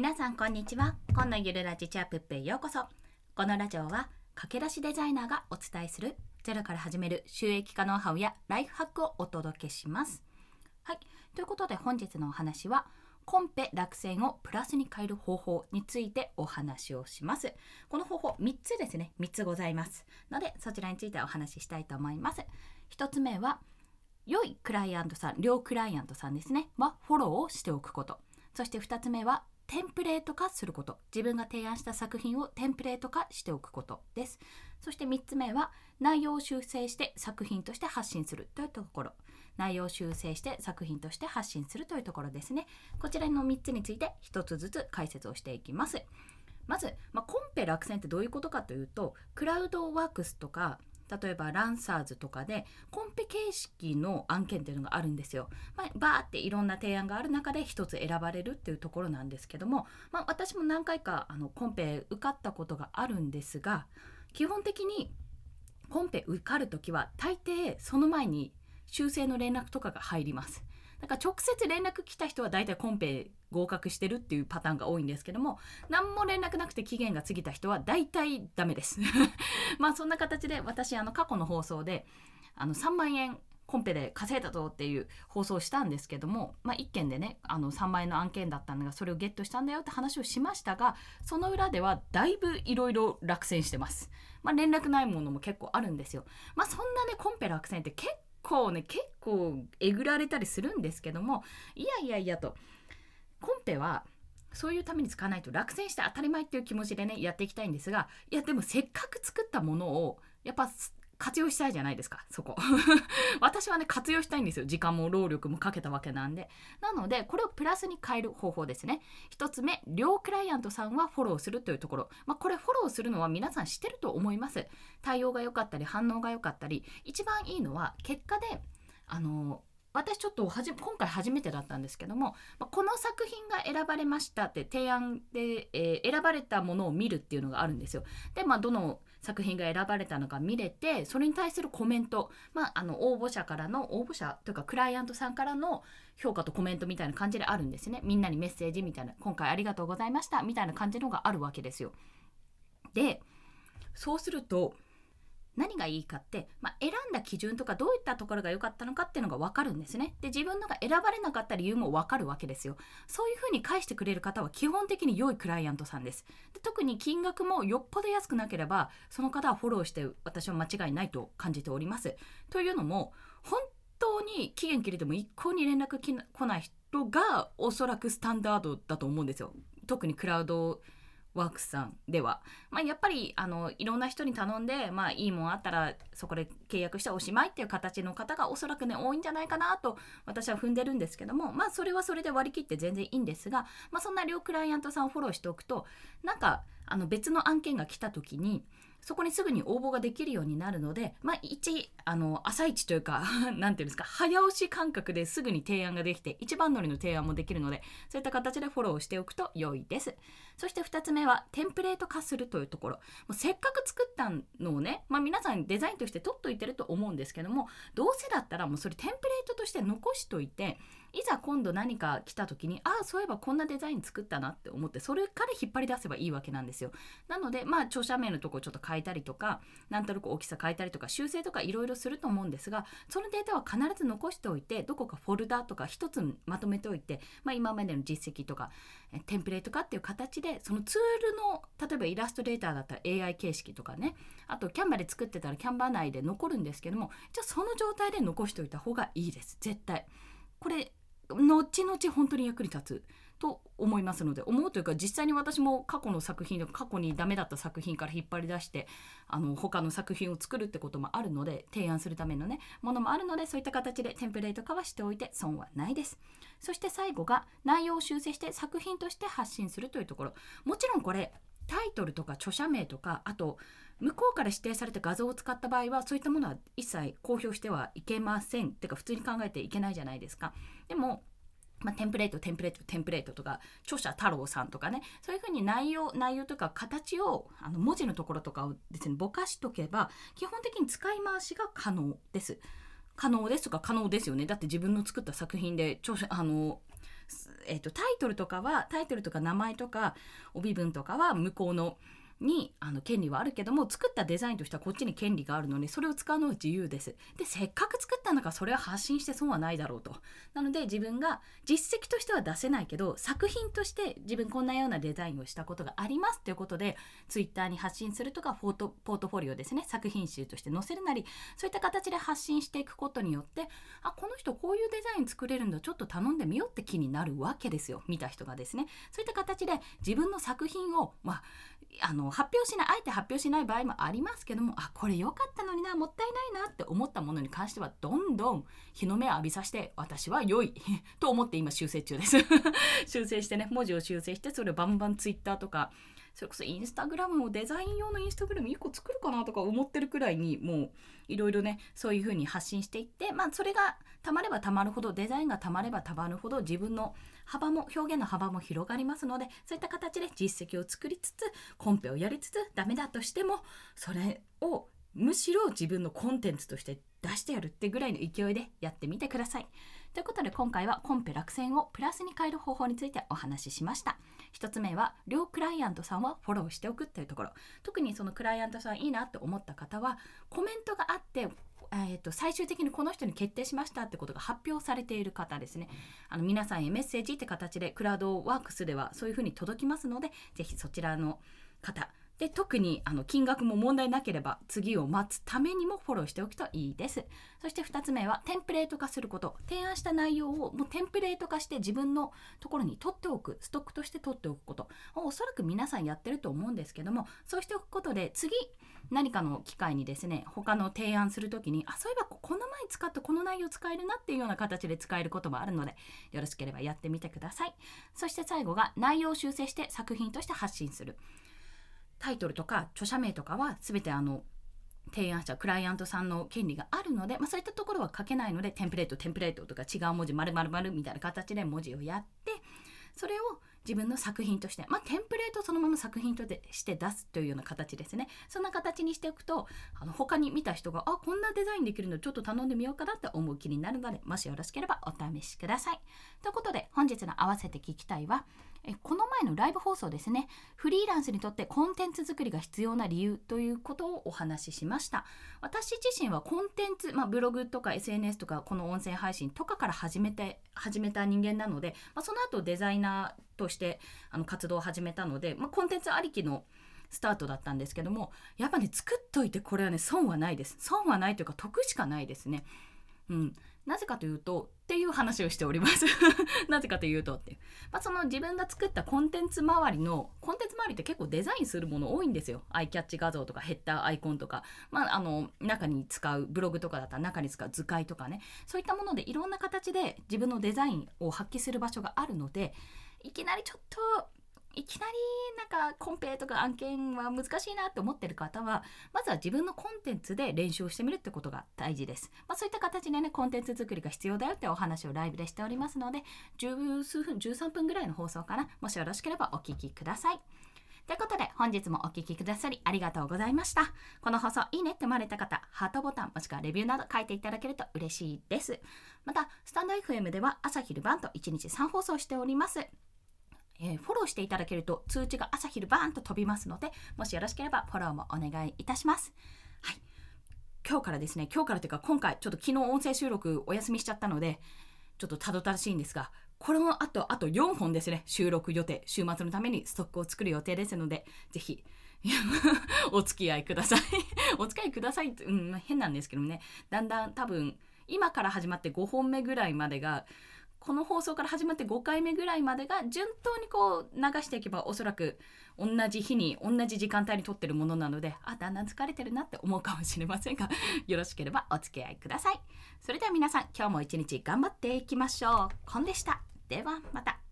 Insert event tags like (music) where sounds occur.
皆さんこんにちは。今のゆるラジチャプップへようこそ。このラジオは駆け出しデザイナーがお伝えするゼロから始める収益化ノウハウやライフハックをお届けします。はい。ということで本日のお話はコンペ落選をプラスに変える方法についてお話をします。この方法3つですね。3つございます。のでそちらについてお話ししたいと思います。1つ目は良いクライアントさん両クライアントさんですね。はフォローをしておくこと。そして2つ目はテンプレート化すること。自分が提案した作品をテンプレート化しておくことです。そして3つ目は内容を修正して作品として発信する。というところ。内容を修正して作品として発信するというところですね。こちらの3つについて1つずつ解説をしていきます。まず、まあ、コンペ落選ってどういうことかというとクラウドワークスとか例えばランサーズとかでコンペ形式の案件っていうのがあるんですよ。まあ、バーっていろんな提案がある中で一つ選ばれるっていうところなんですけども、まあ、私も何回かあのコンペ受かったことがあるんですが基本的にコンペ受かる時は大抵その前に修正の連絡とかが入ります。だから直接連絡来た人は大体コンペ合格してるっていうパターンが多いんですけども何も連絡なくて期限が過ぎた人は大体ダメです (laughs) まあそんな形で私あの過去の放送であの3万円コンペで稼いだぞっていう放送をしたんですけども、まあ、1件でねあの3万円の案件だったんだがそれをゲットしたんだよって話をしましたがその裏ではだいぶいろいろ落選してます。まあ、連絡ないものも結構あるんですよ。まあ、そんなねコンペ落選って結構ね結構えぐられたりするんですけどもいやいやいやと。コンペはそういうために使わないと落選して当たり前っていう気持ちでねやっていきたいんですがいやでもせっかく作ったものをやっぱ活用したいじゃないですかそこ。(laughs) 私はね活用したいんですよ。時間も労力もかけたわけなんで。なのでこれをプラスに変える方法ですね。1つ目両クライアントさんはフォローするというところ、まあ、これフォローするのは皆さん知ってると思います。対応が良かったり反応が良かったり。一番いいのは結果であの私ちょっとはじ今回初めてだったんですけどもまこの作品が選ばれましたって提案で、えー、選ばれたものを見るっていうのがあるんですよ。でまあどの作品が選ばれたのか見れてそれに対するコメント、まあ、あの応募者からの応募者というかクライアントさんからの評価とコメントみたいな感じであるんですねみんなにメッセージみたいな今回ありがとうございましたみたいな感じのがあるわけですよ。でそうすると何がいいかって、まあ、選んだ基準とかどういったところが良かったのかっていうのが分かるんですね。で自分のが選ばれなかった理由も分かるわけですよ。そういうふうに返してくれる方は基本的に良いクライアントさんです。で特に金額もよっぽど安くなければその方はフォローして私は間違いないと感じております。というのも本当に期限切れても一向に連絡来ない人がおそらくスタンダードだと思うんですよ。特にクラウドワークスさんでは、まあ、やっぱりあのいろんな人に頼んで、まあ、いいもんあったらそこで契約しておしまいっていう形の方がおそらくね多いんじゃないかなと私は踏んでるんですけどもまあそれはそれで割り切って全然いいんですが、まあ、そんな両クライアントさんをフォローしておくとなんかあの別の案件が来た時にそこにすぐに応募ができるようになるので、まあ、一あの朝一というか (laughs) 何ていうんですか早押し感覚ですぐに提案ができて一番乗りの提案もできるのでそういった形でフォローしておくと良いです。そして2つ目はテンプレート化するというところ。もうせっかく作ったのをね、まあ、皆さんデザインとして取っといてると思うんですけどもどうせだったらもうそれテンプレートとして残しといていざ今度何か来た時にああそういえばこんなデザイン作ったなって思ってそれから引っ張り出せばいいわけなんですよなのでまあ著者名のとこちょっと変えたりとかなんとなく大きさ変えたりとか修正とかいろいろすると思うんですがそのデータは必ず残しておいてどこかフォルダとか一つまとめておいて、まあ、今までの実績とかテンプレート化っていう形でそのツールの例えばイラストレーターだったら AI 形式とかねあとキャンバで作ってたらキャンバー内で残るんですけどもじゃあその状態で残しておいた方がいいです絶対。これ後々本当に役に立つと思いますので思うというか実際に私も過去の作品過去にダメだった作品から引っ張り出してあの他の作品を作るってこともあるので提案するためのねものもあるのでそういった形でテンプレート化はしておいて損はないです。そして最後が内容を修正して作品として発信するというところ。もちろんこれタイトルとか著者名とかあと向こうから指定された画像を使った場合はそういったものは一切公表してはいけません。っていうか普通に考えていけないじゃないですか。でもまあ、テンプレートテンプレートテンプレートとか著者太郎さんとかねそういうふうに内容内容とか形をあの文字のところとかをですねぼかしとけば基本的に使い回しが可能です。可能ですとか可能ですよね。だって自分の作った作品で著者あのえーと、タイトルとかはタイトルとか名前とか帯文とかは向こうのにあの権利はあるけども作ったデザインとしてはこっちに権利があるのでそれを使うのは自由です。でせっかく作ったんだからそれは発信して損はないだろうと。なので自分が実績としては出せないけど作品として自分こんなようなデザインをしたことがありますということで Twitter に発信するとかフォートポートフォリオですね作品集として載せるなりそういった形で発信していくことによってあこの人こういうデザイン作れるんだちょっと頼んでみようって気になるわけですよ見た人がですね。そういった形で自分の作品をまああの発表しないあえて発表しない場合もありますけどもあこれ良かったのになもったいないなって思ったものに関してはどんどん日の目を浴びさせて私は良い (laughs) と思って今修正中です。(laughs) 修正してね文字を修正してそれをバンバン Twitter とかそれこそインスタグラムもデザイン用のインスタグラム1個作るかなとか思ってるくらいにもういろいろねそういう風に発信していってまあそれがたまればたまるほどデザインがたまればたまるほど自分の幅も表現の幅も広がりますのでそういった形で実績を作りつつコンペをやりつつダメだとしてもそれをむしろ自分のコンテンツとして出してやるってぐらいの勢いでやってみてください。ということで今回はコンペ落選をプラスに変える方法についてお話ししました。1つ目は両クライアントさんはフォローしておくっていうところ特にそのクライアントさんいいなって思った方はコメントがあってえーと、最終的にこの人に決定しましたってことが発表されている方ですねあの皆さんへメッセージって形でクラウドワークスではそういうふうに届きますので是非そちらの方で特にあの金額も問題なければ次を待つためにもフォローしておくといいです。そして2つ目はテンプレート化すること。提案した内容をもうテンプレート化して自分のところに取っておく。ストックとして取っておくこと。おそらく皆さんやってると思うんですけどもそうしておくことで次何かの機会にですね他の提案する時にあそういえばこの前使ったこの内容使えるなっていうような形で使えることもあるのでよろしければやってみてください。そして最後が内容を修正して作品として発信する。タイトルとか著者名とかは全てあの提案者クライアントさんの権利があるので、まあ、そういったところは書けないのでテンプレートテンプレートとか違う文字丸々丸みたいな形で文字をやってそれを自分の作品として、まあ、テンプレートそのまま作品として出すというような形ですね。そんな形にしておくとあの他に見た人があこんなデザインできるのちょっと頼んでみようかなって思う気になるのでもしよろしければお試しください。ということで本日の合わせて聞きたいはえこの前のライブ放送ですね。フリーランスにとってコンテンツ作りが必要な理由ということをお話ししました。私自身はコンテンツ、まあ、ブログとか SNS とかこの音声配信とかから始めて始めた人間なので、まあ、その後デザイナーとしてあの活動を始めたので、まあ、コンテンツありきのスタートだったんですけどもやっぱね作っといてこれはね損はないです。損はないというか得しかないですね。うん。なぜかというとっていう話をしております。(laughs) なぜかというとって、まあ、その自分が作ったコンテンツ周りのコンテンツ周りって結構デザインするもの多いんですよ。アイキャッチ画像とかヘッダーアイコンとか、まあ、あの中に使うブログとかだったら中に使う図解とかね。そういったものでいろんな形で自分のデザインを発揮する場所があるのでいきなりちょっといきなりなんかコンペとか案件は難しいなって思ってる方はまずは自分のコンテンツで練習をしてみるってことが大事です。まあ、そういった形でねコンテンツ作りが必要だよってお話をライブでしておりますので十数分13分ぐらいの放送かなもしよろしければお聴きください。ということで本日もお聴きくださりありがとうございました。この放送いいねって思われた方、ハートボタンもしくはレビューなど書いていただけると嬉しいです。また、スタンド FM では朝昼晩と1日3放送しております。えー、フォローしていただけると通知が朝昼バーンと飛びますので、もしよろしければフォローもお願いいたします。はい。今日からですね、今日からというか今回ちょっと昨日音声収録お休みしちゃったので、ちょっとたどたらしいんですが、これもあと、あと4本ですね、収録予定、週末のためにストックを作る予定ですので、ぜひ、(laughs) お付き合いください (laughs) お付き合いくださいって、うん、変なんですけどね、だんだん多分、今から始まって5本目ぐらいまでが、この放送から始まって5回目ぐらいまでが順当にこう流していけばおそらく同じ日に同じ時間帯に撮ってるものなのであだんだん疲れてるなって思うかもしれませんが (laughs) よろしければお付き合いください。それでは皆さん今日も一日頑張っていきましょう。コンでした。ではまた。